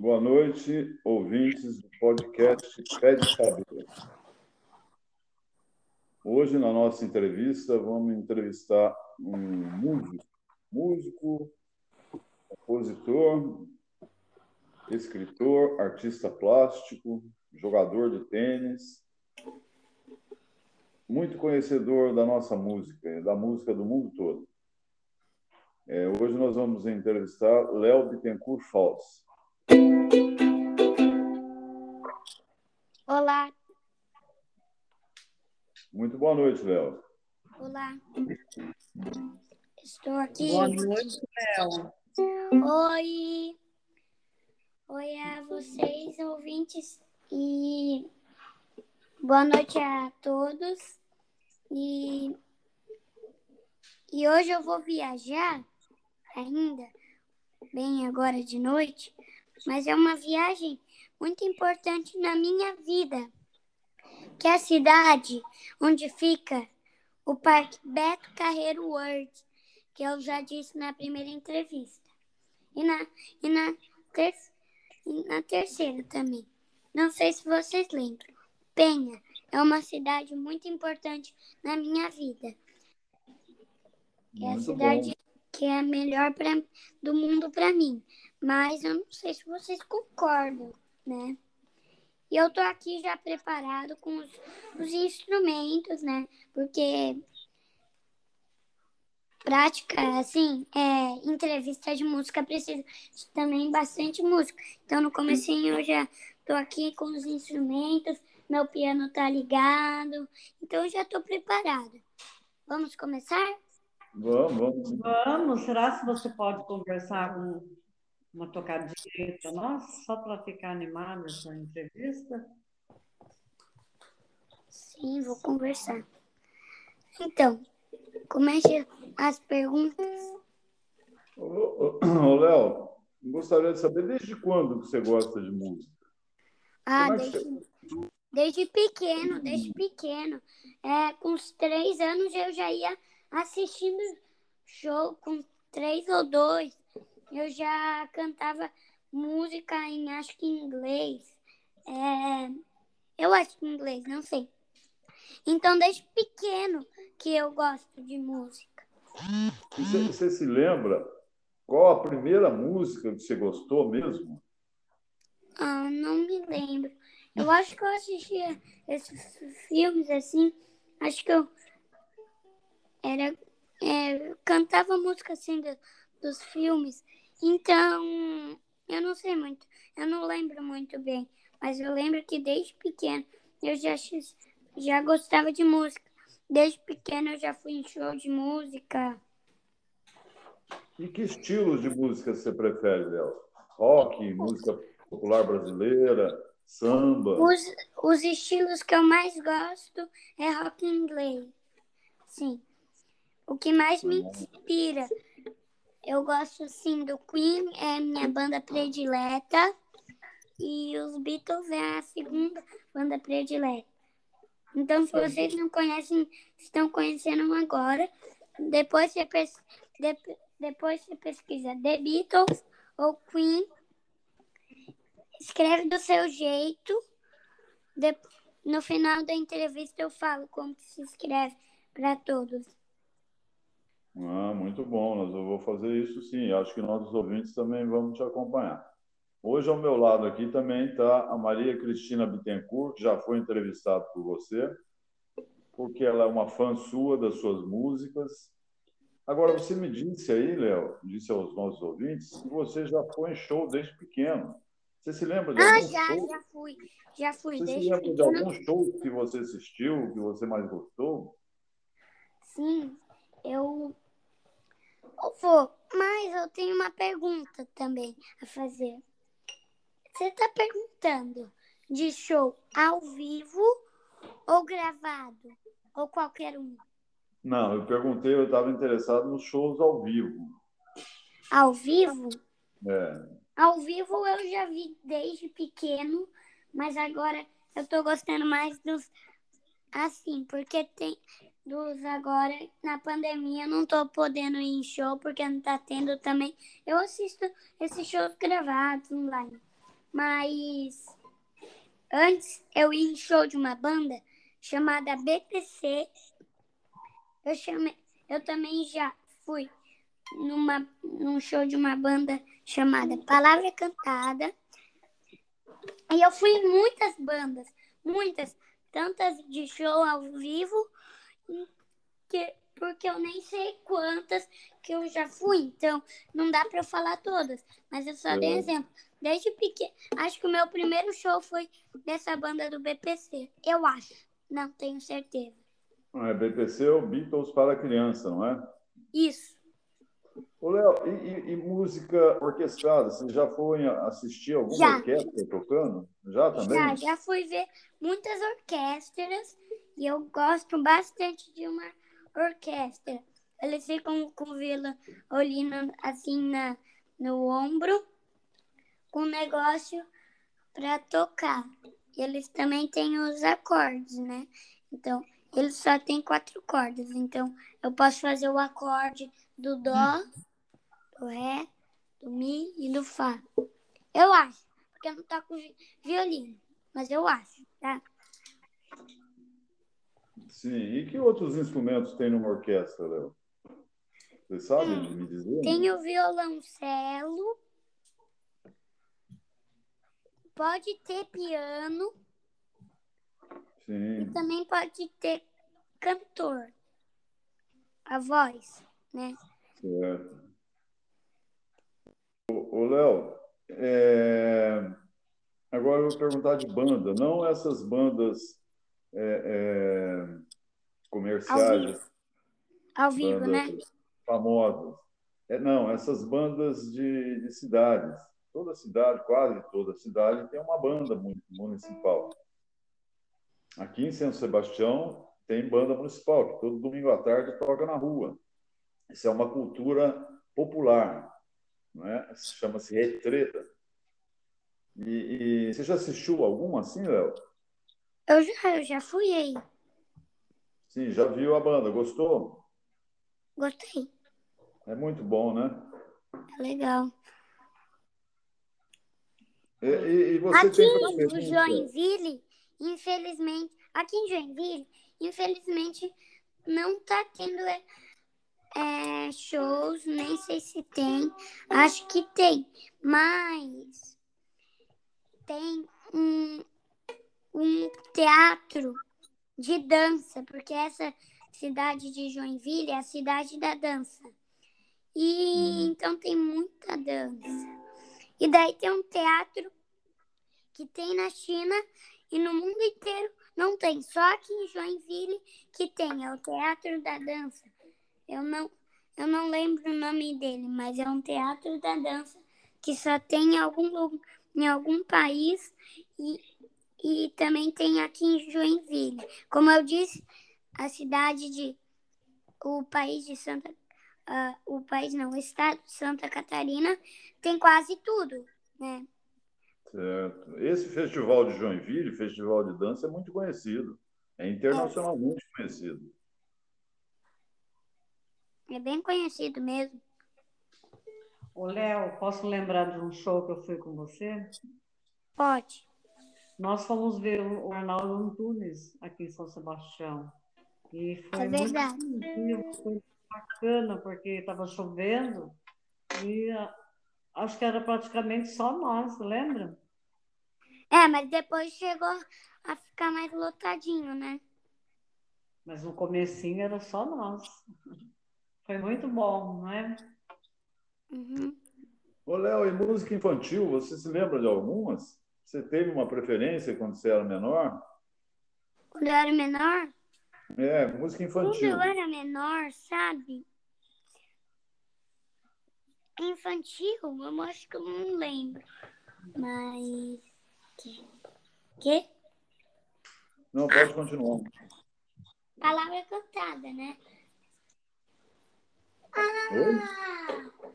Boa noite, ouvintes do podcast Pede Saber. Hoje, na nossa entrevista, vamos entrevistar um músico, músico, compositor, escritor, artista plástico, jogador de tênis, muito conhecedor da nossa música, da música do mundo todo. É, hoje nós vamos entrevistar Léo Bittencourt Falls. Olá. Muito boa noite, Léo. Olá. Estou aqui. Boa noite, Léo. Oi. Oi a vocês, ouvintes, e boa noite a todos. E, e hoje eu vou viajar ainda, bem agora de noite, mas é uma viagem muito importante na minha vida, que é a cidade onde fica o Parque Beto Carreiro World, que eu já disse na primeira entrevista. E na, e na, ter, e na terceira também. Não sei se vocês lembram. Penha é uma cidade muito importante na minha vida. É a cidade bom. Que é a melhor pra, do mundo para mim. Mas eu não sei se vocês concordam, né? E eu tô aqui já preparado com os, os instrumentos, né? Porque prática, assim, é, entrevista de música precisa também bastante música. Então, no comecinho eu já tô aqui com os instrumentos, meu piano tá ligado, então eu já tô preparado. Vamos começar? Vamos, vamos. Vamos. Será que você pode conversar com uma tocadinha para nós, só para ficar animada essa entrevista? Sim, vou conversar. Então, comece as perguntas. Ô, ô, Léo, gostaria de saber desde quando que você gosta de música? Ah, é desde, você... desde pequeno, desde pequeno. É, com uns três anos eu já ia assistindo show, com três ou dois. Eu já cantava música em, acho que em inglês. É, eu acho que em inglês, não sei. Então, desde pequeno que eu gosto de música. Você, você se lembra qual a primeira música que você gostou mesmo? Ah, não me lembro. Eu acho que eu assistia esses filmes assim. Acho que eu era é, cantava música assim do, dos filmes. Então, eu não sei muito, eu não lembro muito bem, mas eu lembro que desde pequeno eu já, já gostava de música. Desde pequeno eu já fui em show de música. E que estilos de música você prefere, Léo? Rock, música popular brasileira, samba? Os, os estilos que eu mais gosto é rock inglês. Sim. O que mais me inspira eu gosto, sim, do Queen, é minha banda predileta. E os Beatles é a segunda banda predileta. Então, se vocês não conhecem, estão conhecendo agora. Depois você, pes... de... depois você pesquisa The Beatles ou Queen. Escreve do seu jeito. De... No final da entrevista eu falo como se escreve para todos. Ah, muito bom, eu vou fazer isso sim. Acho que nossos ouvintes também vão te acompanhar. Hoje, ao meu lado aqui também está a Maria Cristina Bittencourt, que já foi entrevistada por você, porque ela é uma fã sua das suas músicas. Agora, você me disse aí, Léo, disse aos nossos ouvintes, que você já foi em show desde pequeno. Você se lembra de ah, algum já, show? já fui. Já fui você desde se lembra pequeno. de algum show que você assistiu, que você mais gostou? Sim, eu Vô, mas eu tenho uma pergunta também a fazer. Você está perguntando de show ao vivo ou gravado? Ou qualquer um? Não, eu perguntei, eu estava interessado nos shows ao vivo. Ao vivo? É. Ao vivo eu já vi desde pequeno, mas agora eu estou gostando mais dos assim, porque tem dos agora na pandemia não tô podendo ir em show porque não tá tendo também. Eu assisto esses shows gravados online. Mas antes eu ia em show de uma banda chamada BPC. Eu, chamei, eu também já fui numa, num show de uma banda chamada Palavra Cantada. E eu fui em muitas bandas, muitas, tantas de show ao vivo, que, porque eu nem sei quantas que eu já fui, então não dá para eu falar todas, mas eu só dei exemplo. Desde pequeno, acho que o meu primeiro show foi dessa banda do BPC, eu acho, não tenho certeza. É BPC ou Beatles para criança, não é? Isso. Ô, Léo, e, e, e, música orquestrada? Você já foi assistir alguma já. orquestra tocando? Já também? Já, já fui ver muitas orquestras e eu gosto bastante de uma orquestra. Eles ficam com violino assim na, no ombro, com negócio para tocar. E eles também têm os acordes, né? Então, eles só têm quatro cordas. Então, eu posso fazer o acorde do Dó, do Ré, do Mi e do Fá. Eu acho, porque eu não toco violino, mas eu acho, tá? Sim, e que outros instrumentos tem numa orquestra, Léo? Você sabe hum, me dizer? Tem o violoncelo, pode ter piano, Sim. e também pode ter cantor, a voz, né? Certo. Ô, Léo, é... agora eu vou perguntar de banda, não essas bandas é, é... comerciais. Ao vivo, Ao vivo né? Famosas. É, não, essas bandas de, de cidades. Toda cidade, quase toda cidade, tem uma banda municipal. Aqui em São Sebastião tem banda municipal, que todo domingo à tarde toca na rua. Isso é uma cultura popular, né? chama-se retreta. E, e, você já assistiu alguma assim, Léo? Eu já, eu já fui aí. Sim, já viu a banda, gostou? Gostei. É muito bom, né? É legal. E, e, e você aqui em Joinville, infelizmente, aqui em Joinville, infelizmente, não está tendo é, é, shows, nem sei se tem. Acho que tem, mas tem um, um teatro de dança, porque essa cidade de Joinville é a cidade da dança. E uhum. então tem muita dança. E daí tem um teatro que tem na China e no mundo inteiro não tem. Só aqui em Joinville que tem, é o Teatro da Dança. Eu não, eu não lembro o nome dele, mas é um teatro da dança que só tem em algum, em algum país e, e também tem aqui em Joinville. Como eu disse, a cidade de. O país de Santa. Uh, o país não, o estado de Santa Catarina tem quase tudo, né? Certo. Esse festival de Joinville, festival de dança, é muito conhecido. É internacionalmente é. conhecido. É bem conhecido mesmo. Ô, Léo, posso lembrar de um show que eu fui com você? Pode. Nós fomos ver o Arnaldo Antunes aqui em São Sebastião. E foi é verdade. muito foi bacana, porque estava chovendo e ah, acho que era praticamente só nós, lembra? É, mas depois chegou a ficar mais lotadinho, né? Mas no comecinho era só nós. Foi muito bom, não é? Uhum. Ô, Léo, e música infantil, você se lembra de algumas? Você teve uma preferência quando você era menor? Quando eu era menor? É, música infantil. Quando eu era menor, sabe? Infantil, eu acho que eu não lembro. Mas. Que? que? Não, pode continuar. Palavra cantada, né? Ah!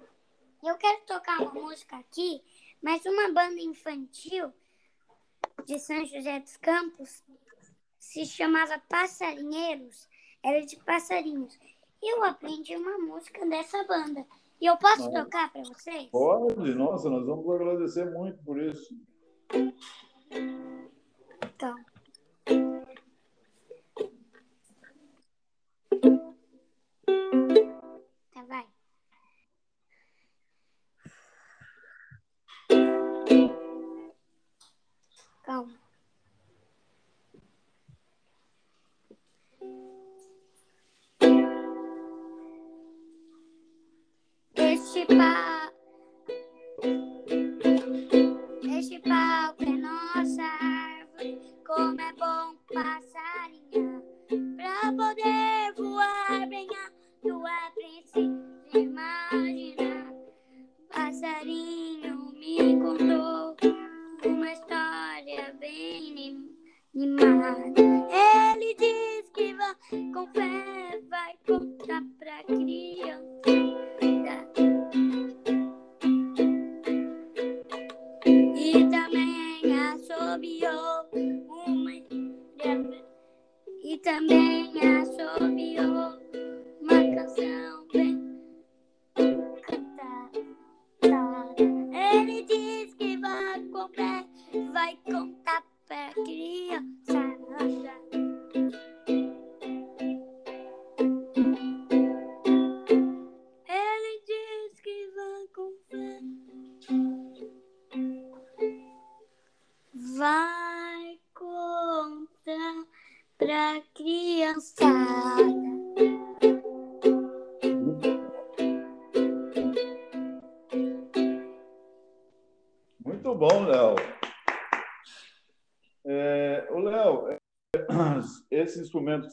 Eu quero tocar uma música aqui, mas uma banda infantil de São José dos Campos se chamava Passarinheiros, era de passarinhos. Eu aprendi uma música dessa banda. E eu posso tocar para vocês? Pode, nossa, nós vamos agradecer muito por isso. Então. Palco é nossa árvore. Como é bom passarinhar.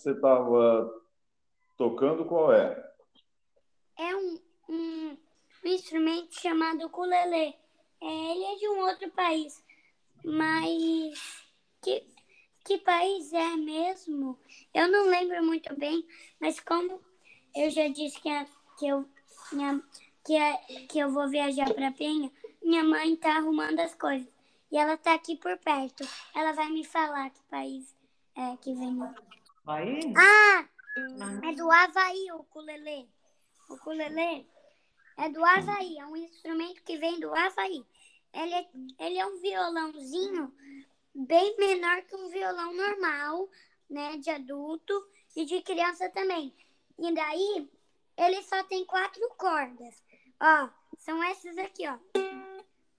Você estava tocando, qual é? É um, um, um instrumento chamado ukulele. É, ele é de um outro país, mas que, que país é mesmo? Eu não lembro muito bem, mas como eu já disse que, a, que, eu, minha, que, a, que eu vou viajar para Penha, minha mãe tá arrumando as coisas. E ela tá aqui por perto. Ela vai me falar que país é que vem. Aí? Ah! É do Havaí o ukulele. O ukulele é do Havaí, é um instrumento que vem do Havaí. Ele é, ele é um violãozinho bem menor que um violão normal, né, de adulto e de criança também. E daí, ele só tem quatro cordas. Ó, são essas aqui, ó.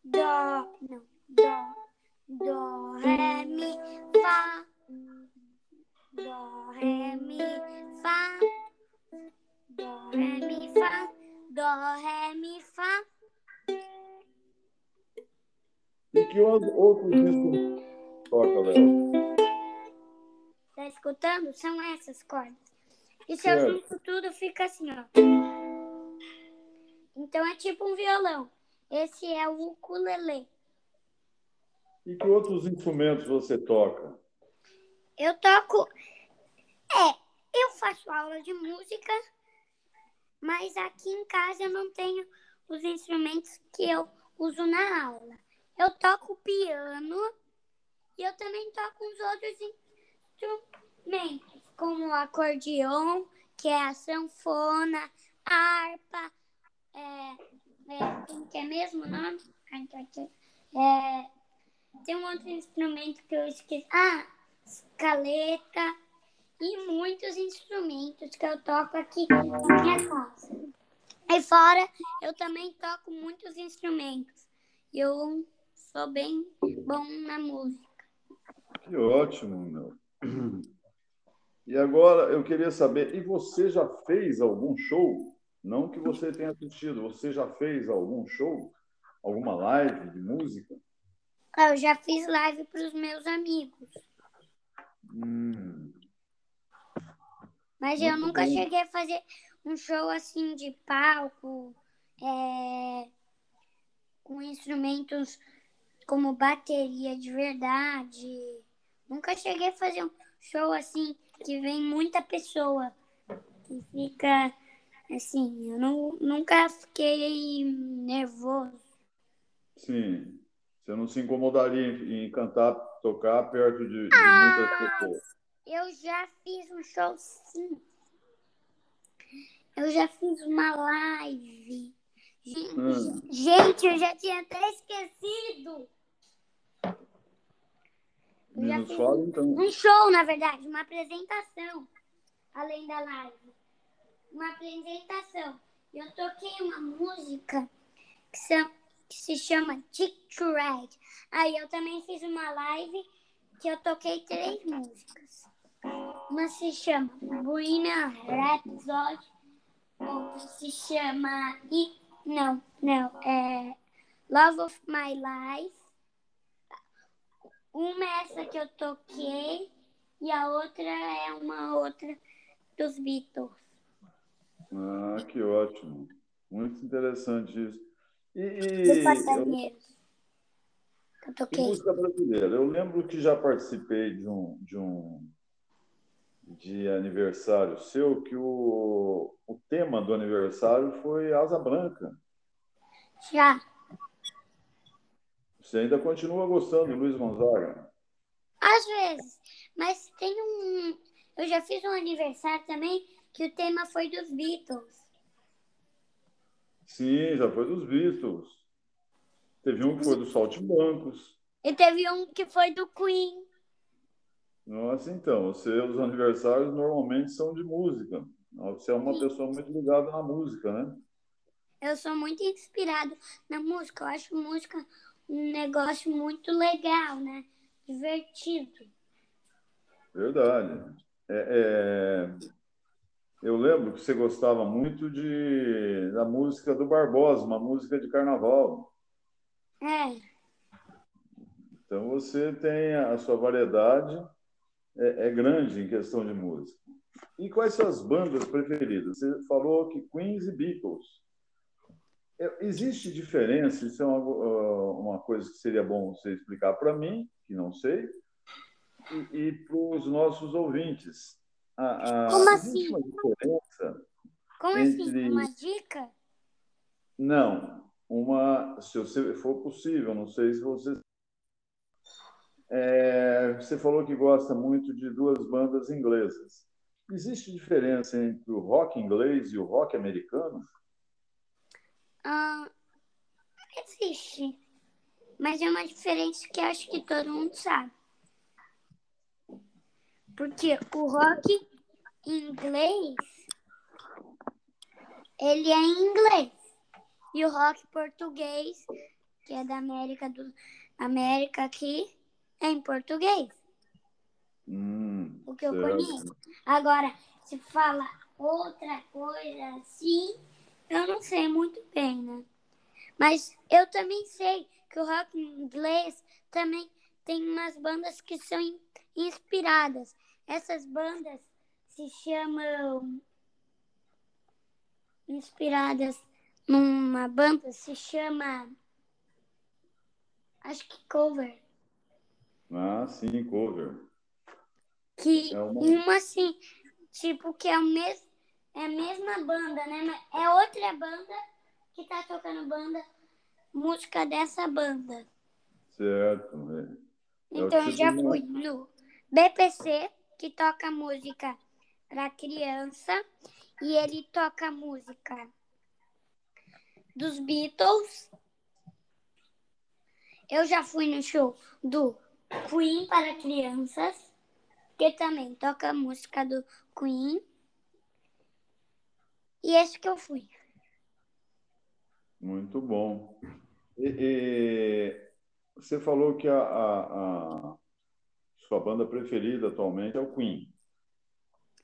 Dó, não, dó, dó, ré, mi, fá. Dó, ré, mi, fá. Dó, ré, mi, fá. Dó, ré, mi, fá. E que outros instrumentos toca, Léo? Tá escutando? São essas cordas. E se eu junto tudo, fica assim, ó. Então é tipo um violão. Esse é o ukulele. E que outros instrumentos você toca? Eu toco. É, eu faço aula de música, mas aqui em casa eu não tenho os instrumentos que eu uso na aula. Eu toco piano e eu também toco uns outros instrumentos, como o acordeon, que é a sanfona, a harpa, é, é, como que é mesmo o nome? É, tem um outro instrumento que eu esqueci. Ah, escaleta e muitos instrumentos que eu toco aqui na minha casa. Aí fora, eu também toco muitos instrumentos. Eu sou bem bom na música. Que ótimo, meu. E agora eu queria saber, e você já fez algum show? Não que você tenha assistido, você já fez algum show? Alguma live de música? Eu já fiz live para os meus amigos, Hum, mas eu Muito nunca bem. cheguei a fazer um show assim de palco, é, com instrumentos como bateria de verdade. Nunca cheguei a fazer um show assim que vem muita pessoa, que fica assim. Eu não, nunca fiquei nervoso. sim. Você não se incomodaria em, cantar, tocar perto de, de muitas pessoas? Eu já fiz um show sim. Eu já fiz uma live. Hum. Gente, eu já tinha até esquecido. Eu já fiz fala, um- então. um show, na verdade, uma apresentação, além da live. Uma apresentação. Eu toquei uma música que, são- que se chama Tick to Ride. Aí eu também fiz uma live que eu toquei três músicas. Uma se chama Buena Rhapsody, outra se chama... I- Não, não, é Love of My Life. Uma é essa que eu toquei e a outra é uma outra dos Beatles. Ah, que ótimo. Muito interessante isso. E, Dos e- passarinheiros. Eu e toquei. música brasileira. Eu lembro que já participei de um, de um de aniversário seu, que o, o tema do aniversário foi Asa Branca. Já. Você ainda continua gostando de Luiz Gonzaga? Às vezes. Mas tem um. Eu já fiz um aniversário também que o tema foi dos Beatles. Sim, já foi dos Beatles. Teve um que foi dos Saltimbancos. E teve um que foi do Queen. Nossa, então, os aniversários normalmente são de música. Você é uma Sim. pessoa muito ligada na música, né? Eu sou muito inspirado na música. Eu acho música um negócio muito legal, né? Divertido. Verdade. É, é, Eu lembro que você gostava muito de, da música do Barbosa, uma música de carnaval. É. Então você tem a sua variedade é, é grande em questão de música. E quais são as bandas preferidas? Você falou que Queens e Beatles. É, Existe diferença? Isso é uma, ah, uma coisa que seria bom você explicar para mim, que não sei, e, e para os nossos ouvintes. A- a- Como assim? uma diferença? Como Entre- assim? Uma dica? Não, uma, se for possível, não sei se você. É, você falou que gosta muito de duas bandas inglesas. Existe diferença entre o rock inglês e o rock americano? Ah, existe. Mas é uma diferença que acho que todo mundo sabe. Porque o rock inglês, ele é em inglês. E o rock português, que é da América do América aqui, em português. Hum, O que eu certo. conheço. Agora, se fala outra coisa assim, eu não sei muito bem, né? Mas eu também sei que o rock inglês também tem umas bandas que são in- inspiradas. Essas bandas se chamam. Inspiradas numa banda se chama. Acho que cover. Ah, sim, cover. Que É uma- uma assim, tipo, que é, o mes... é a mesma banda, né? É outra banda que tá tocando banda, música dessa banda. Certo. é. É o Então eu tipo já fui no BPC, que toca música pra criança, e ele toca música dos Beatles. Eu já fui no show do Queen para crianças, que também toca música do Queen. E esse que eu fui. Muito bom. E, e você falou que a, a- a sua banda preferida atualmente é o Queen.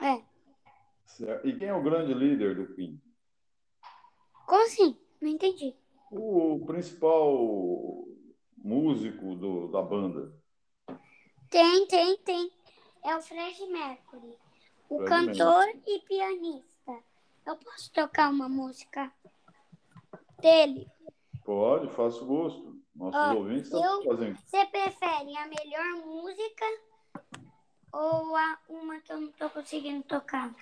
É. E quem é o grande líder do Queen? Como assim? Não entendi. O principal músico do, da banda. Tem, tem, tem. É o Fred Mercury. O Freddie cantor e pianista. Eu posso tocar uma música dele? Pode, faço gosto. Nossos Ó, ouvintes eu- estão fazendo. Você prefere a melhor música ou a uma que eu não tô conseguindo tocar?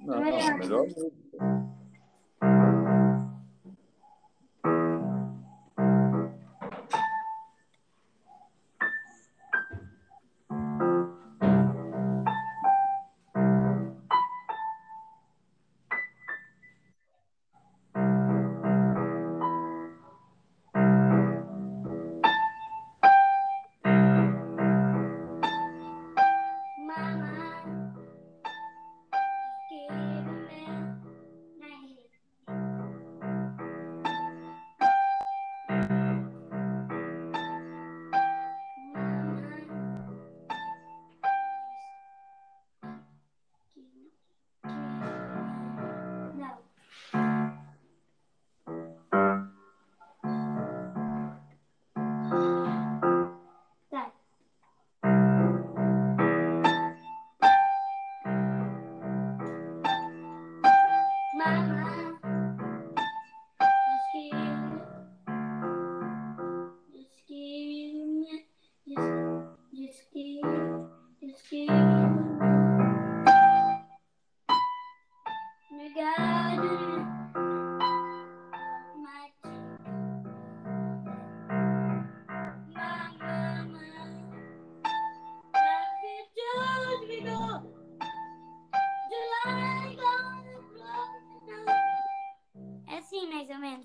Não, melhor. melhor música.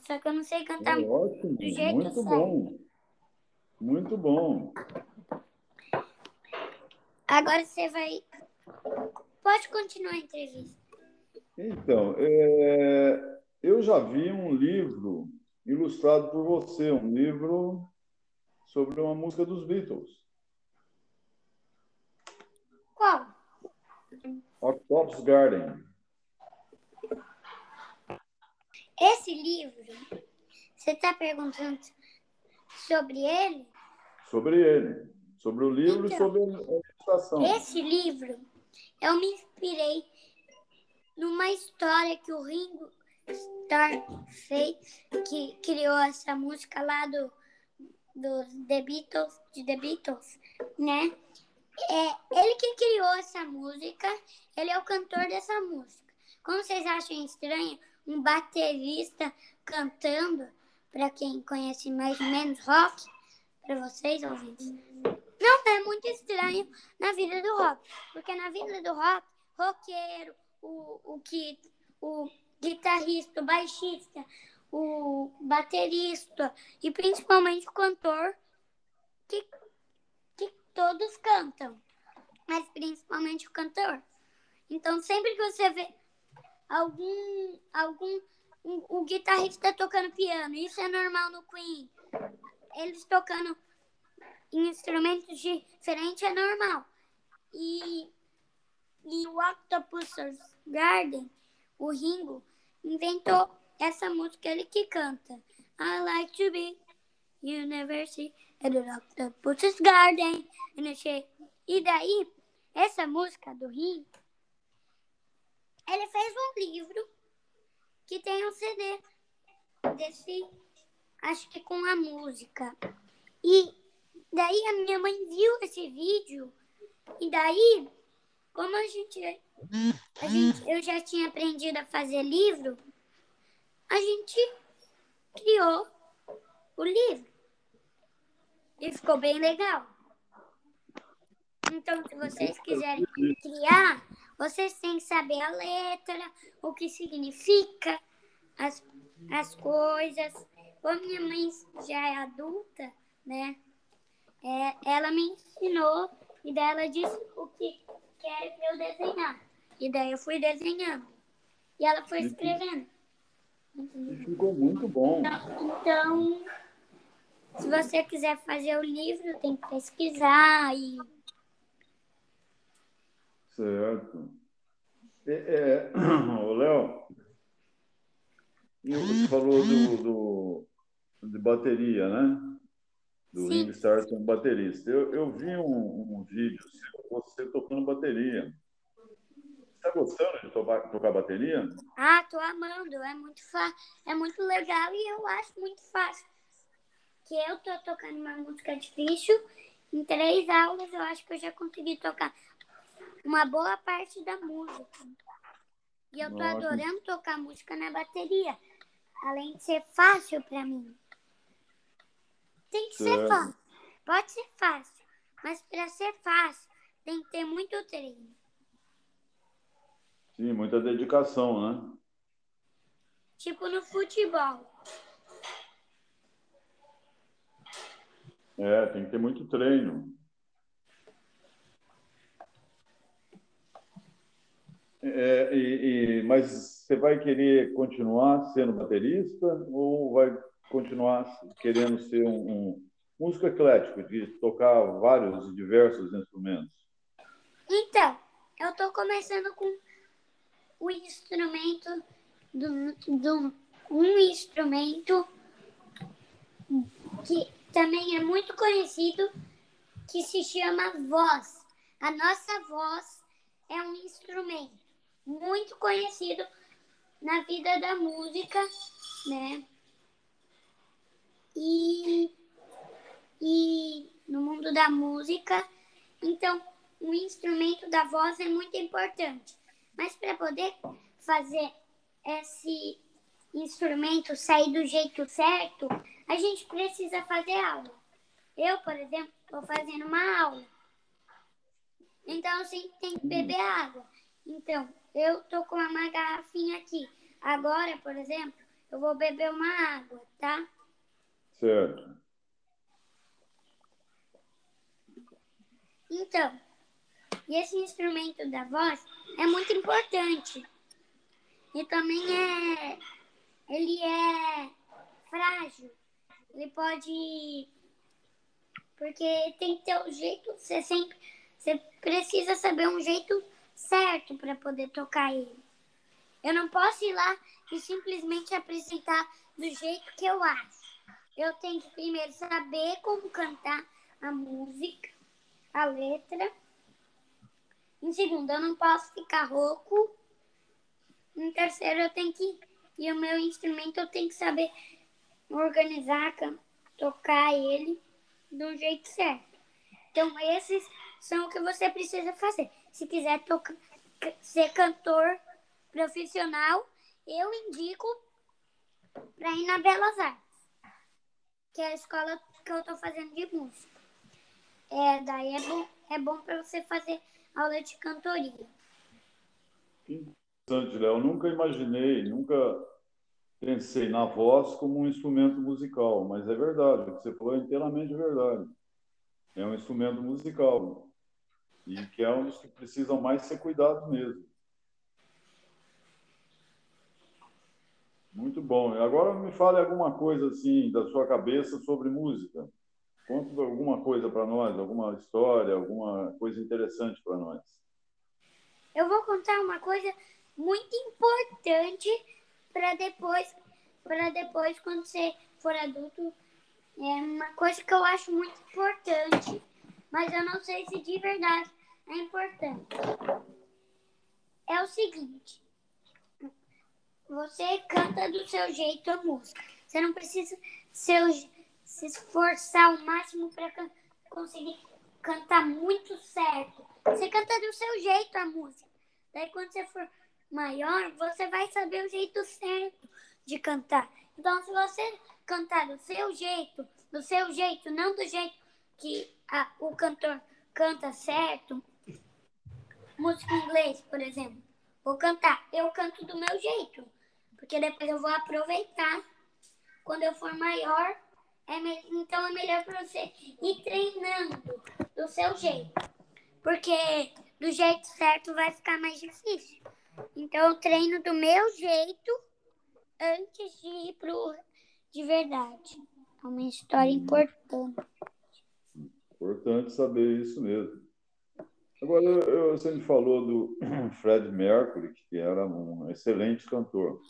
Só que eu não sei cantar É ótimo, do jeito muito bom. Muito bom. Agora você vai. Pode continuar a entrevista. Então, é, eu já vi um livro ilustrado por você, um livro sobre uma música dos Beatles, Qual? Octopus Garden. Esse livro, você está perguntando sobre ele? Sobre ele, sobre o livro e Então, sobre a ilustração. Esse livro, eu me inspirei numa história que o Ringo Starr fez, que criou essa música lá do, dos The Beatles, de The Beatles, né? É ele que criou essa música, ele é o cantor dessa música. Como vocês acham estranho um baterista cantando, para quem conhece mais ou menos rock, para vocês ouvintes? Não é muito estranho na vida do rock, porque na vida do rock, roqueiro, o, o que o guitarrista, o baixista, o baterista e principalmente o cantor que, que todos cantam, mas principalmente o cantor. Então sempre que você vê algum algum um, o guitarrista tocando piano, isso é normal no Queen. Eles tocando instrumentos diferentes é normal. E, e o Octopus Garden, o Ringo, inventou essa música, ele que canta. I like to be, see, at the Octopus Garden. E daí, essa música do Ringo, ele fez um livro que tem um CD desse, acho que com a música. E daí a minha mãe viu esse vídeo e daí, como a gente, a gente eu já tinha aprendido a fazer livro, a gente criou o livro. E ficou bem legal. Então, se vocês quiserem criar, vocês têm que saber a letra, o que significa as, as coisas. Como minha mãe já é adulta, né? É, ela me ensinou e daí ela disse o que quer pra eu desenhar. E daí eu fui desenhando. E ela foi escrevendo. Ficou muito bom. Então, se você quiser fazer o livro, tem que pesquisar e Certo. É, é, ô, Léo, você falou do, do, de bateria, né? Do Sim. Ring Starr como baterista. Eu, eu vi um, um vídeo seu, você tocando bateria. Está gostando de tocar, tocar bateria? Ah, tô amando. É muito fa... é muito legal e eu acho muito fácil. Que eu tô tocando uma música difícil. Em três aulas eu acho que eu já consegui tocar uma boa parte da música. E eu tô Nossa. adorando tocar música na bateria. Além de ser fácil pra mim. Tem que ser Certo. fácil. Pode ser fácil. Mas pra ser fácil, tem que ter muito treino. Sim, muita dedicação, né? Tipo no futebol. É, tem que ter muito treino. É, e, e- mas você vai querer continuar sendo baterista ou vai continuar querendo ser um, um músico eclético, de tocar vários e diversos instrumentos? Então, eu tô começando com o instrumento do, do um instrumento que também é muito conhecido que se chama voz. A nossa voz é um instrumento muito conhecido na vida da música, né? E, e no mundo da música. Então, o instrumento da voz é muito importante. Mas para poder fazer esse instrumento sair do jeito certo, a gente precisa fazer aula. Eu, por exemplo, estou fazendo uma aula. Então, eu sempre tenho que beber água. Então, eu tô com uma garrafinha aqui. Agora, por exemplo, eu vou beber uma água, tá? Certo. Então, esse instrumento da voz é muito importante. E também é. Ele é frágil. Ele pode. Porque tem que ter o um jeito. Você sempre. Você precisa saber um jeito certo para poder tocar ele. Eu não posso ir lá e simplesmente apresentar do jeito que eu acho. Eu tenho que primeiro saber como cantar a música, a letra. Em segundo, eu não posso ficar rouco. Em terceiro, eu tenho que. E o meu instrumento eu tenho que saber organizar, tocar ele do jeito certo. Então, esses são o que você precisa fazer. Se quiser ser cantor profissional, eu indico para ir na Belas Artes, que é a escola que eu estou fazendo de música. É, daí é bom, é bom para você fazer aula de cantoria. Interessante, Léo. Nunca imaginei, nunca pensei na voz como um instrumento musical, mas é verdade, o que você falou é inteiramente verdade. É um instrumento musical e que é um dos que precisam mais ser cuidados mesmo. Muito bom. Agora me fale alguma coisa assim da sua cabeça sobre música. Conta alguma coisa para nós, alguma história, alguma coisa interessante para nós. Eu vou contar uma coisa muito importante para depois, para depois quando você for adulto, é uma coisa que eu acho muito importante, mas eu não sei se de verdade é importante. É o seguinte, você canta do seu jeito a música. Você não precisa se esforçar ao máximo para can conseguir cantar muito certo. Você canta do seu jeito a música. Daí quando você for maior, você vai saber o jeito certo de cantar. Então, se você cantar do seu jeito, do seu jeito, não do jeito que a, o cantor canta certo, música em inglês, por exemplo, vou cantar, eu canto do meu jeito. Porque depois eu vou aproveitar. Quando eu for maior, é me... então é melhor para você ir treinando do seu jeito. Porque do jeito certo vai ficar mais difícil. Então eu treino do meu jeito antes de ir pro de verdade. É uma história importante. Importante saber isso mesmo. Agora, eu, você me falou do Fred Mercury, que era um excelente cantor.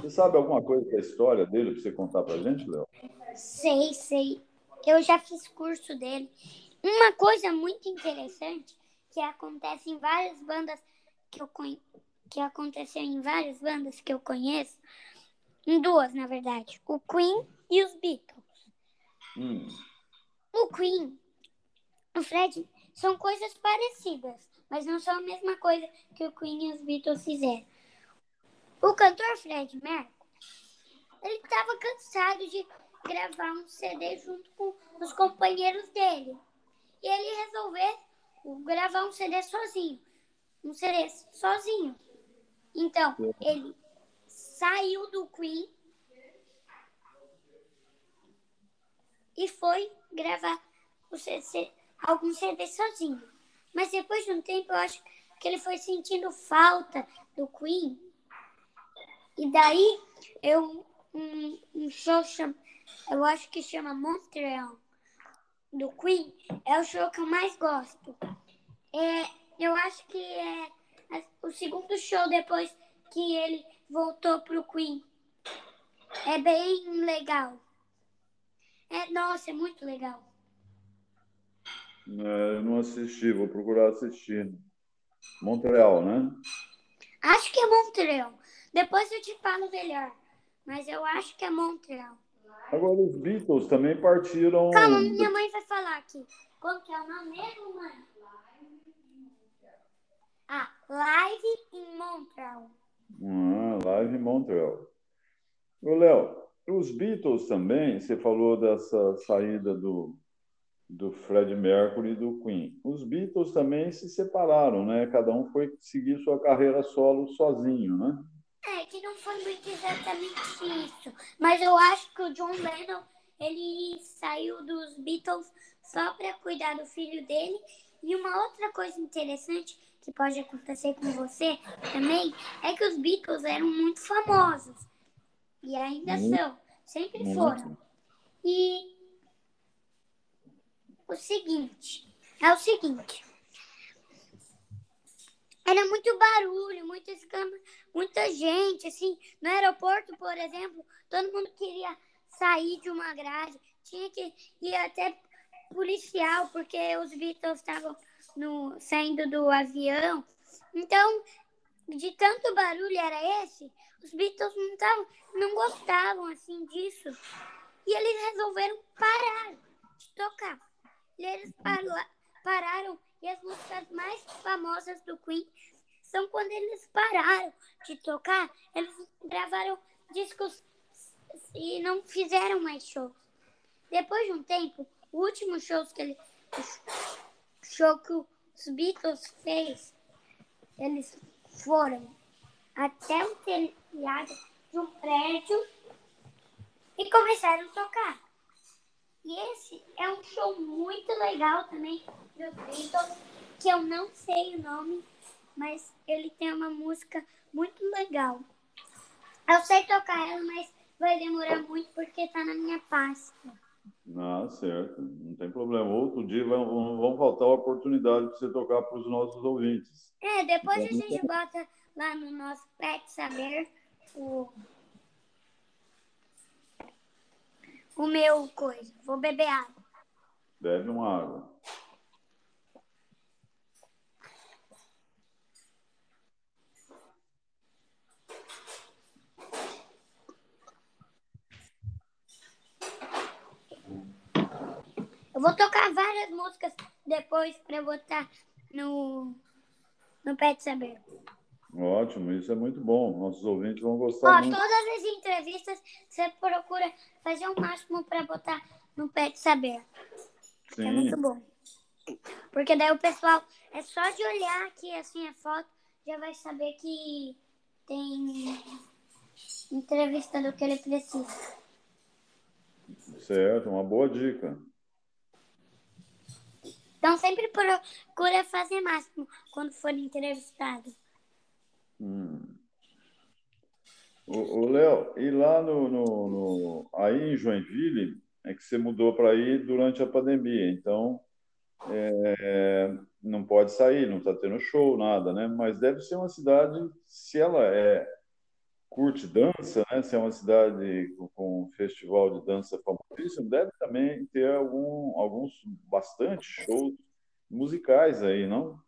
Você sabe alguma coisa da história dele para você contar para gente, Léo? Sei, sei. Eu já fiz curso dele. Uma coisa muito interessante que acontece em várias bandas que eu conheço, que aconteceu em várias bandas que eu conheço, em duas, na verdade, o Queen e os Beatles. Hum. O Queen, o Fred, são coisas parecidas, mas não são a mesma coisa que o Queen e os Beatles fizeram. O cantor Fred Mercury, ele estava cansado de gravar um CD junto com os companheiros dele. E ele resolveu gravar um CD sozinho. Um CD sozinho. Então, ele saiu do Queen e foi gravar o CD, alguns CDs sozinho. Mas depois de um tempo, eu acho que ele foi sentindo falta do Queen e daí eu um, um show chama, eu acho que chama Montreal do Queen é o show que eu mais gosto. É, eu acho que é o segundo show depois que ele voltou pro Queen. É bem legal. É, nossa, é muito legal. É, eu não assisti, vou procurar assistir. Montreal, né? Acho que é Montreal. Depois eu te falo melhor. Mas eu acho que é Montreal. Agora, os Beatles também partiram. Calma, minha mãe vai falar aqui. Como que é o nome mesmo, mãe? Ah, Live em Montreal. Ah, Live em Montreal. Ô, Léo, os Beatles também, você falou dessa saída do, do Fred Mercury e do Queen. Os Beatles também se separaram, né? Cada um foi seguir sua carreira solo sozinho, né? É, que não foi muito exatamente isso. Mas eu acho que o John Lennon, ele saiu dos Beatles só para cuidar do filho dele. E uma outra coisa interessante que pode acontecer com você também é que os Beatles eram muito famosos. E ainda muito, são. Sempre muito. foram. E o seguinte, é o seguinte. Era muito barulho, muito escama, muita gente, assim, no aeroporto, por exemplo, todo mundo queria sair de uma grade, tinha que ir até policial, porque os Beatles estavam no, saindo do avião. Então, de tanto barulho era esse, os Beatles não, tavam, não gostavam assim disso. E eles resolveram parar de tocar. E eles pararam e as músicas mais famosas do Queen são quando eles pararam de tocar, eles gravaram discos e não fizeram mais shows. Depois de um tempo, o último show que eles show que os Beatles fez, eles foram até o telhado de um prédio e começaram a tocar. E esse é um show muito legal também dos Beatles, que eu não sei o nome, mas ele tem uma música muito legal. Eu sei tocar ela, mas vai demorar muito porque tá na minha pasta. Ah, certo. Não tem problema. Outro dia vão, vão faltar a oportunidade de você tocar para os nossos ouvintes. É, depois então, a gente bota lá no nosso Pet Saber o o meu coisa. Vou beber água. Bebe uma água. Eu vou tocar várias músicas depois para botar no, no Pet Saber. Ótimo, isso é muito bom. Nossos ouvintes vão gostar Ó, muito. Todas as entrevistas você procura fazer o máximo para botar no Pet Saber. Sim. É muito bom. Porque daí o pessoal, é só de olhar aqui assim a foto, já vai saber que tem entrevista do que ele precisa. Certo, uma boa dica. Então sempre procura fazer máximo quando for entrevistado. Hum. O, Léo, e lá no, no, no, aí em Joinville é que você mudou para aí durante a pandemia, então é, não pode sair, não está tendo show, nada, né? Mas deve ser uma cidade, se ela é curte dança, né? Se é uma cidade com, com festival de dança famosíssimo, deve também ter algum, alguns bastante shows musicais aí, não?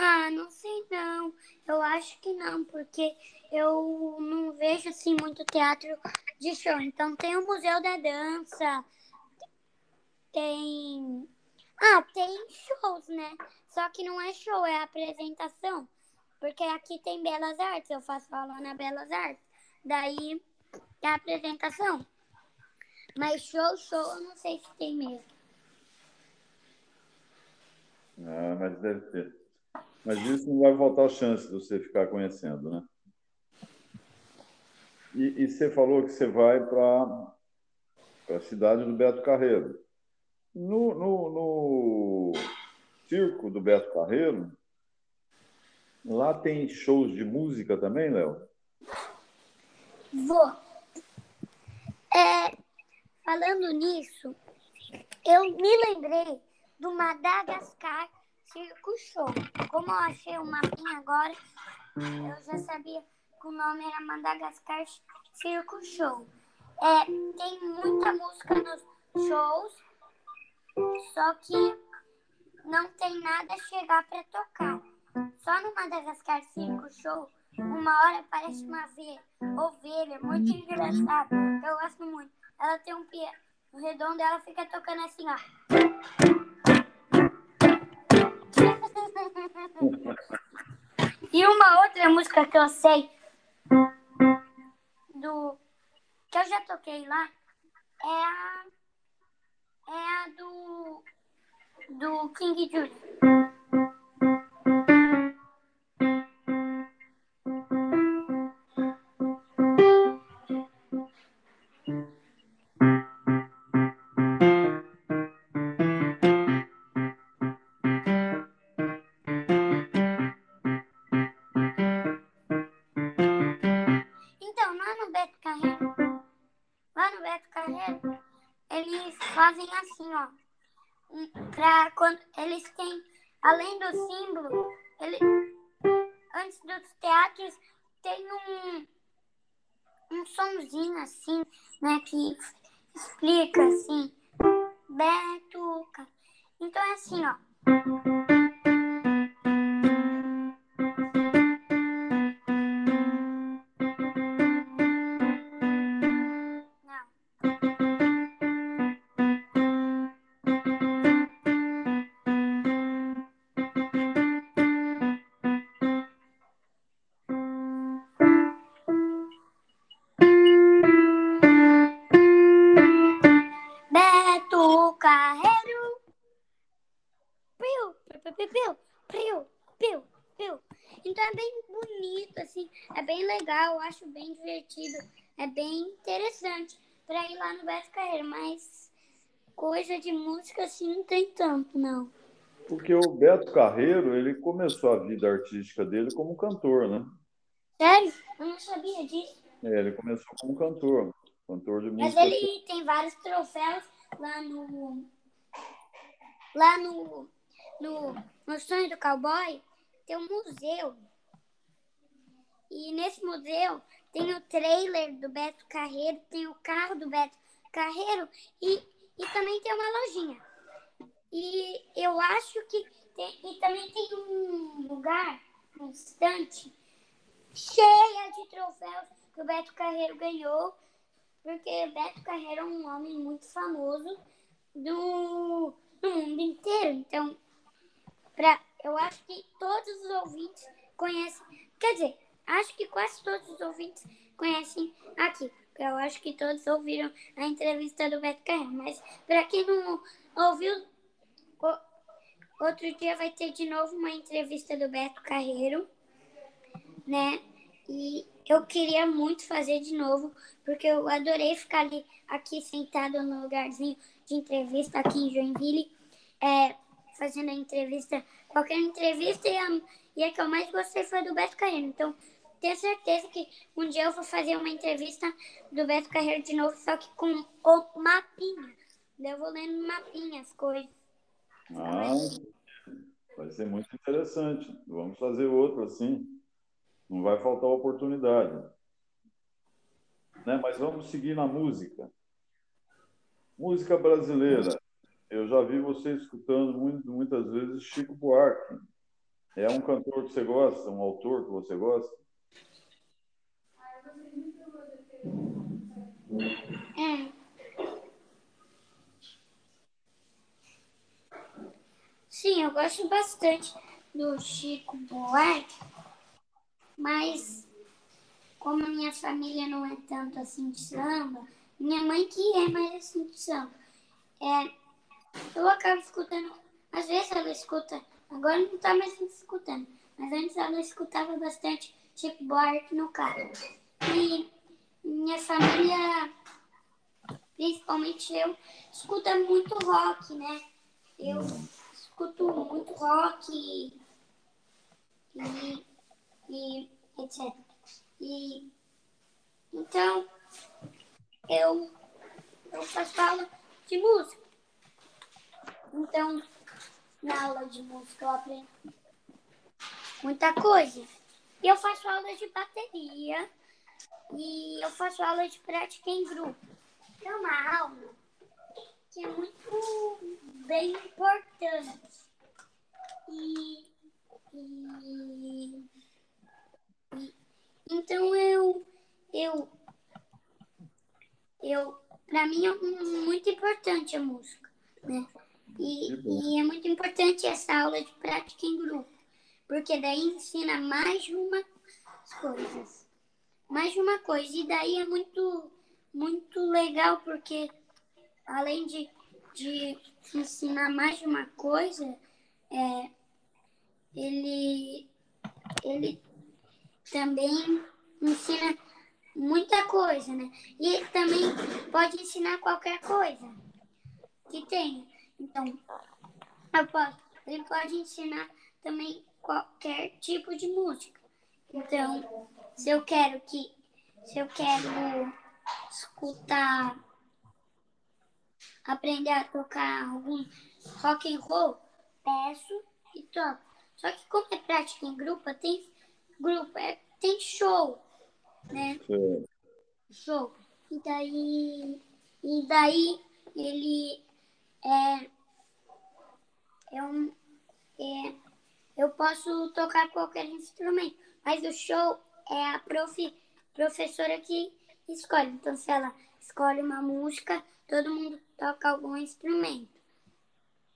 Ah, não sei não. Eu acho que não, porque eu não vejo assim muito teatro de show. Então tem o Museu da Dança, tem. Ah, tem shows, né? Só que não é show, é apresentação. Porque aqui tem Belas Artes, eu faço aula na Belas Artes. Daí é apresentação. Mas show, show, eu não sei se tem mesmo. Ah, mas deve ter. Mas isso não vai voltar a chance de você ficar conhecendo, né? E, e você falou que você vai para a cidade do Beto Carreiro. No, no, no circo do Beto Carreiro, lá tem shows de música também, Léo? Vou. É, falando nisso, eu me lembrei do Madagascar Circo Show. Como eu achei o mapinha agora, eu já sabia que o nome era Madagascar Circo Show. É, tem muita música nos shows, só que não tem nada a chegar para tocar. Só no Madagascar Circo Show, uma hora parece uma ovelha, muito engraçada. Eu gosto muito. Ela tem um pé redondo ela fica tocando assim, ó. E uma outra música que eu sei do que eu já toquei lá é a é a do do King Julian. Interessante para ir lá no Beto Carreiro, mas coisa de música assim não tem tanto, não. Porque o Beto Carreiro, ele começou a vida artística dele como cantor, né? Sério? Eu não sabia disso. É, ele começou como cantor, cantor de música. Mas ele tem vários troféus lá no lá no no, no Sonho do Cowboy, tem um museu e nesse museu tem o trailer do Beto Carreiro, tem o carro do Beto Carreiro e, e também tem uma lojinha. E eu acho que tem, e também tem um lugar, um estante, cheia de troféus que o Beto Carreiro ganhou, porque Beto Carreiro é um homem muito famoso do, do mundo inteiro. Então, pra, eu acho que todos os ouvintes conhecem. Quer dizer, Acho que quase todos os ouvintes conhecem aqui. Eu acho que todos ouviram a entrevista do Beto Carreiro. Mas para quem não ouviu, outro dia vai ter de novo uma entrevista do Beto Carreiro, né? E eu queria muito fazer de novo, porque eu adorei ficar ali, aqui sentado no lugarzinho de entrevista aqui em Joinville, é, fazendo a entrevista, qualquer entrevista, e a, e a que eu mais gostei foi do Beto Carreiro. Então, tenho certeza que um dia eu vou fazer uma entrevista do Beto Carreiro de novo, só que com o mapinha. Eu vou lendo mapinha as coisas. Ah, vai ser muito interessante. Vamos fazer outro assim. Não vai faltar oportunidade. Né? Mas vamos seguir na música. Música brasileira. Eu já vi você escutando muito, muitas vezes Chico Buarque. É um cantor que você gosta, um autor que você gosta? É. Sim, eu gosto bastante do Chico Buarque, mas como a minha família não é tanto assim de samba, minha mãe que é mais assim de samba, é, eu acabo escutando, às vezes ela escuta, agora não está mais escutando, mas antes ela escutava bastante Chico Buarque no carro. E minha família, principalmente eu, escuta muito rock, né? Eu escuto muito rock e, e, etc. E então eu, eu faço aula de música. Então, na aula de música eu aprendo muita coisa. E eu faço aula de bateria e eu faço aula de prática em grupo. É uma aula que é muito bem importante. E, e, e então eu eu eu para mim é muito importante a música, né? E, e é muito importante essa aula de prática em grupo, porque daí ensina mais de uma coisas mais de uma coisa. E daí é muito, muito legal, porque além de, de ensinar mais de uma coisa, é, ele, ele também ensina muita coisa, né? E também pode ensinar qualquer coisa que tem. Então, posso, ele pode ensinar também qualquer tipo de música. Então, se eu quero que se eu quero escutar aprender a tocar algum rock and roll, peço e toco. Só que como é prática em grupo, tem grupo, é, tem show, né? Sim. Show. E daí, e daí ele é, é um, é, eu posso tocar qualquer instrumento, mas o show é a prof, professora que escolhe. Então, se ela escolhe uma música, todo mundo toca algum instrumento.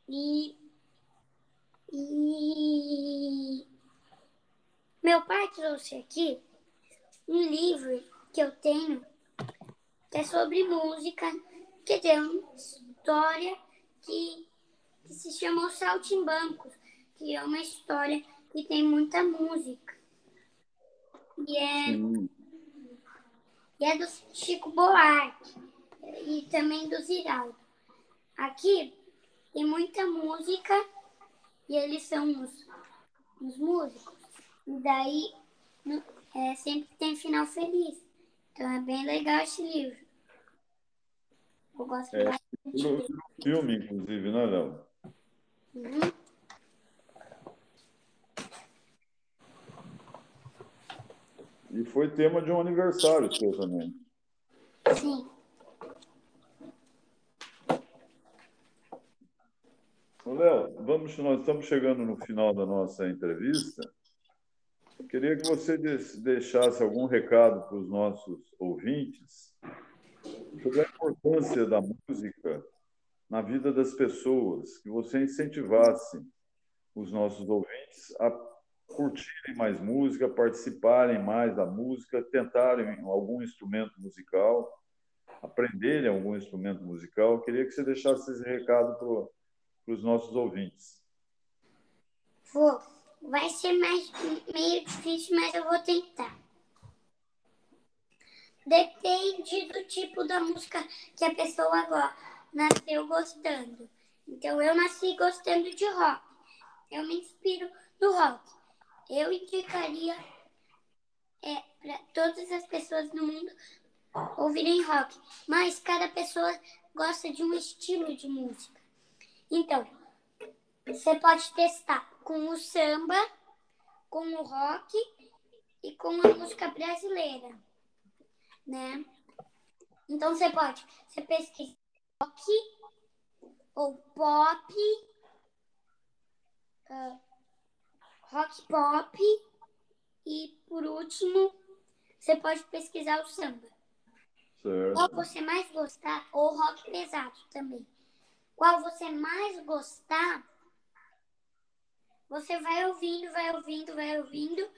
E, e meu pai trouxe aqui um livro que eu tenho que é sobre música, que tem uma história que, que se chama Os Saltimbancos, que é uma história que tem muita música. E é, e é do Chico Buarque e também do Ziraldo. Aqui tem muita música e eles são os, os músicos. E daí é, sempre tem final feliz. Então é bem legal esse livro. Eu gosto É, bastante. Filme, inclusive, né, Léo? Uhum. E foi tema de um aniversário seu também. Sim. Léo, vamos, nós estamos chegando no final da nossa entrevista. Queria que você deixasse algum recado para os nossos ouvintes sobre a importância da música na vida das pessoas, que você incentivasse os nossos ouvintes a curtirem mais música, participarem mais da música, tentarem algum instrumento musical, aprenderem algum instrumento musical. Queria que você deixasse esse recado para os nossos ouvintes. Vou. Vai ser mais meio difícil, mas eu vou tentar. Depende do tipo da música que a pessoa go- nasceu gostando. Então, eu nasci gostando de rock. Eu me inspiro no rock. Eu indicaria para todas as pessoas no mundo ouvirem rock. Mas cada pessoa gosta de um estilo de música. Então, você pode testar com o samba, com o rock e com a música brasileira, né? Então você pode, você pesquisa rock ou pop, ah, rock pop. E por último você pode pesquisar o samba. Qual Certo? você mais gostar, ou rock pesado também. Qual você mais gostar, você vai ouvindo, vai ouvindo, vai ouvindo,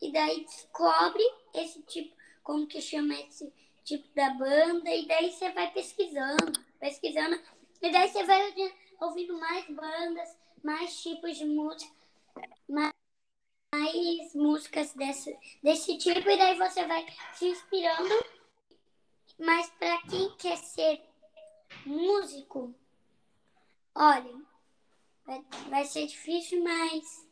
e daí descobre esse tipo, como que chama esse tipo da banda, e daí você vai pesquisando, pesquisando, e daí você vai ouvindo mais bandas, mais tipos de música, mais, músicas desse, desse tipo, e daí você vai se inspirando mas para quem quer ser músico, olha, vai, vai ser difícil, mas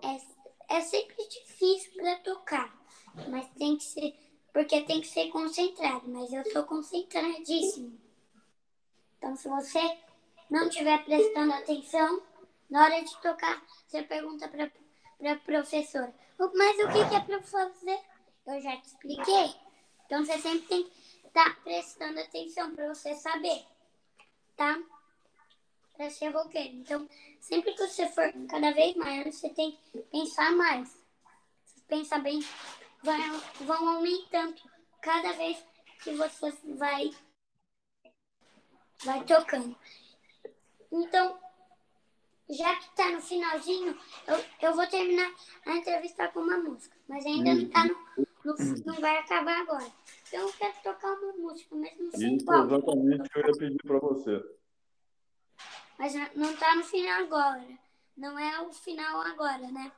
é, é sempre difícil para tocar. Mas tem que ser, porque tem que ser concentrado. Mas eu sou concentradíssimo. Então, se você não estiver prestando atenção, na hora de tocar, você pergunta para a professora: Mas o que, que é para fazer? Eu já te expliquei. Então você sempre tem que estar prestando atenção para você saber, tá? Para ser roqueiro. Então, sempre que você for cada vez maior, você tem que pensar mais. Se pensar bem, vai, vão aumentando cada vez que você vai, vai tocando. Então, já que tá no finalzinho, eu, eu vou terminar a entrevista com uma música. Mas ainda não tá no, no- não vai acabar agora. Então eu quero tocar uma música, mas não sei Isso qual. exatamente o que eu ia pedir para você. Mas não- não tá no final agora. Não é o final agora, né?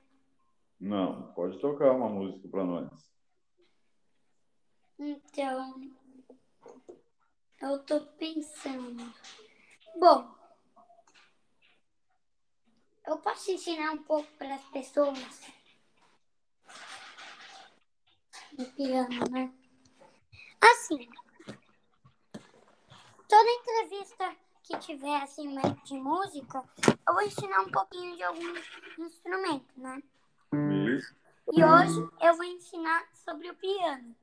Não, pode tocar uma música para nós. Então, eu tô pensando. Bom, eu posso ensinar um pouco para as pessoas no piano, né? Assim, toda entrevista que tiver assim de música, eu vou ensinar um pouquinho de algum instrumento, né? E hoje eu vou ensinar sobre o piano.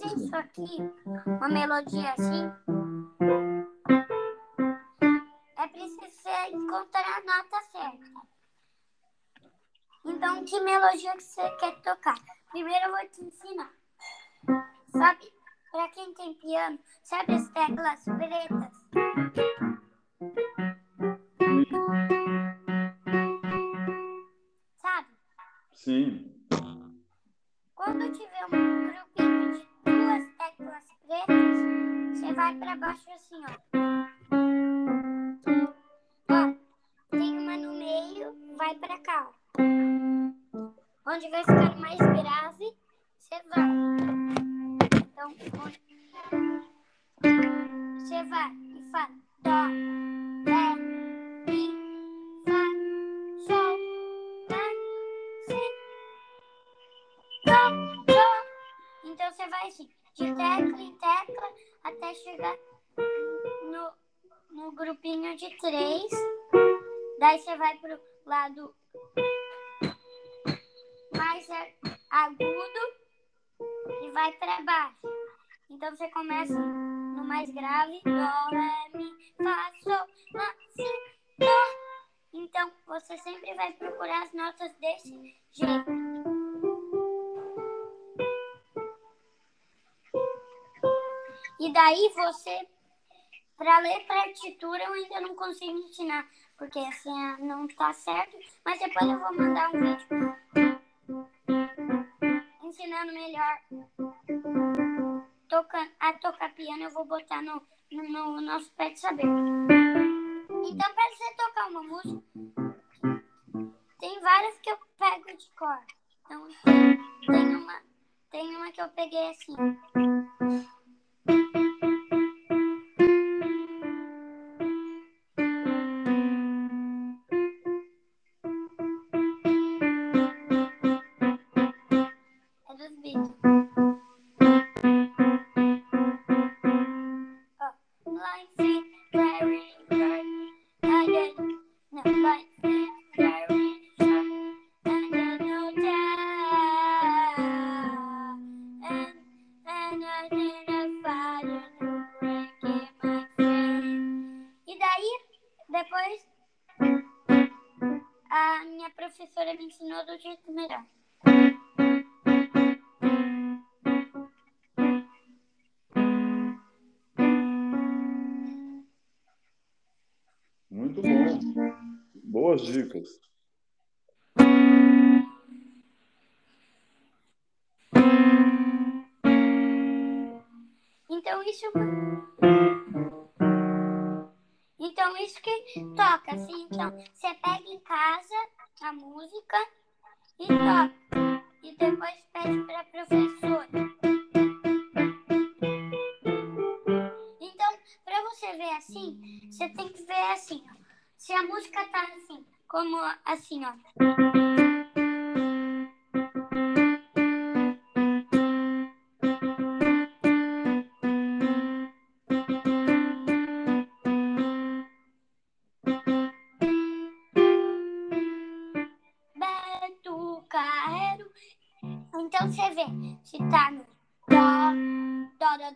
Fazer isso aqui, uma melodia assim, é preciso você encontrar a nota certa. Então, que melodia que você quer tocar? Primeiro eu vou te ensinar. Sabe, para quem tem piano, sabe as teclas pretas? Você você, para ler partitura, eu ainda não consigo ensinar, porque assim não tá certo. Mas depois eu vou mandar um vídeo ensinando melhor tocando, a tocar piano. Eu vou botar no, no, no nosso pé de saber. Então, para você tocar uma música, tem várias que eu pego de cor. Então, tem uma, tem uma que eu peguei assim.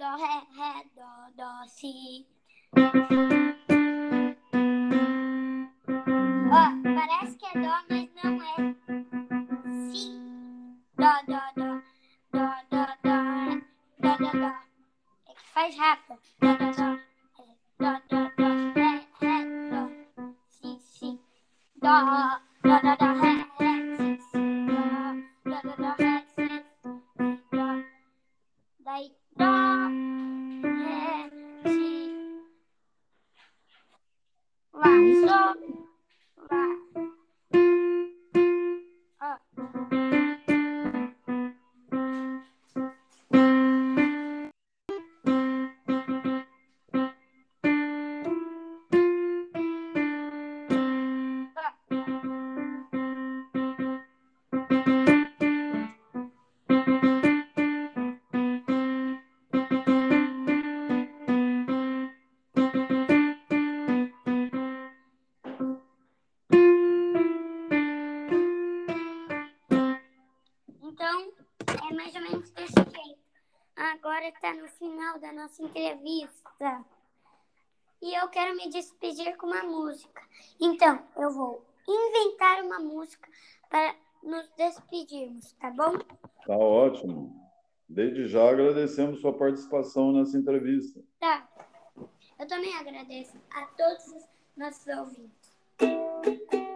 Dó, ré, ré, dó, dó, si. Ó, parece que é dó, mas não é. Si. Dó, dó, dó, dó, dó, dó, dó, dó, dó. É que faz rápido. Dó, dó, dó, tá bom? Tá ótimo. Desde já agradecemos sua participação nessa entrevista. Tá. Eu também agradeço a todos os nossos ouvintes.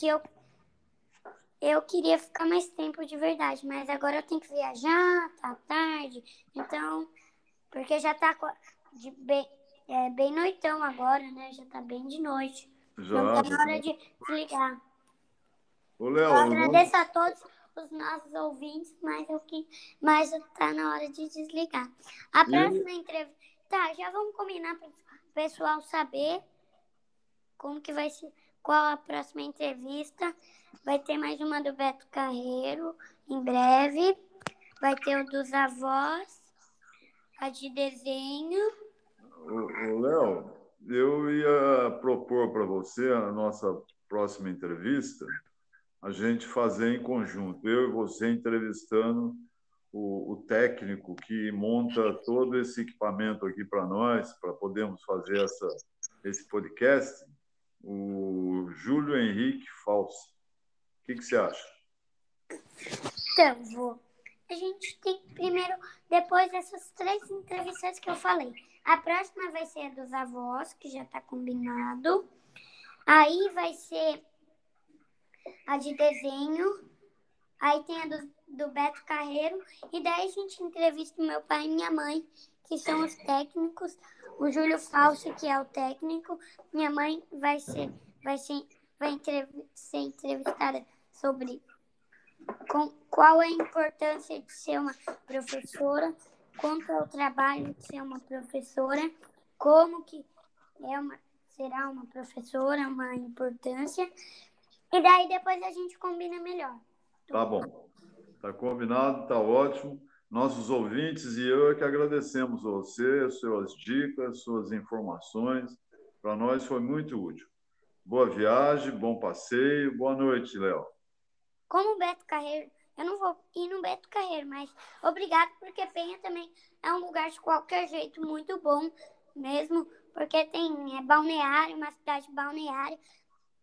Que eu eu queria ficar mais tempo de verdade, mas agora eu tenho que viajar, tá tarde, então porque já tá de bem, é, bem noitão agora, né? Já tá bem de noite. Então Já. tá na hora de desligar. Ô, Eu Léo, nós- agradeço a todos os nossos ouvintes, mas eu que mas tá na hora de desligar. A E- próxima entrevista, tá? Já vamos combinar para o pessoal saber como que vai ser, qual a próxima entrevista. Vai ter mais uma do Beto Carreiro em breve. Vai ter o dos avós, a de desenho. Léo, eu ia propor para você a nossa próxima entrevista, a gente fazer em conjunto, eu e você entrevistando o, o técnico que monta todo esse equipamento aqui para nós, para podermos fazer essa, esse podcast, o Júlio Henrique Falso. O que, que você acha? Então, vou. A gente tem primeiro, depois dessas três entrevistas que eu falei. A próxima vai ser a dos avós, que já tá combinado. Aí vai ser a de desenho. Aí tem a do, do Beto Carreiro. E daí a gente entrevista o meu pai e minha mãe, que são os técnicos. O Júlio Falso, que é o técnico. Minha mãe vai ser, vai ser, vai entrev- ser entrevistada sobre com, qual é a importância de ser uma professora, quanto é o trabalho de ser uma professora, como que é uma, será uma professora, uma importância. E daí depois a gente combina melhor. Tá bom. Tá combinado, tá ótimo. Nossos ouvintes e eu é que agradecemos a você, suas dicas, suas informações. Para nós foi muito útil. Boa viagem, bom passeio. Boa noite, Léo. Como Beto Carreiro, eu não vou ir no Beto Carreiro, mas obrigado, porque Penha também é um lugar de qualquer jeito muito bom mesmo, porque tem é, balneário, uma cidade balneária.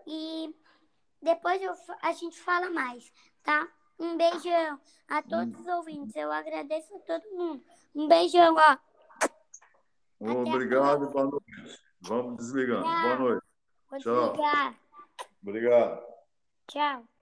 E depois eu a gente fala mais, tá? Um beijão a todos os ouvintes. Eu agradeço a todo mundo. Um beijão, ó. Obrigado boa noite. Vamos desligando. Tchau. Boa noite. Vou Tchau. desligar. Obrigado. Tchau.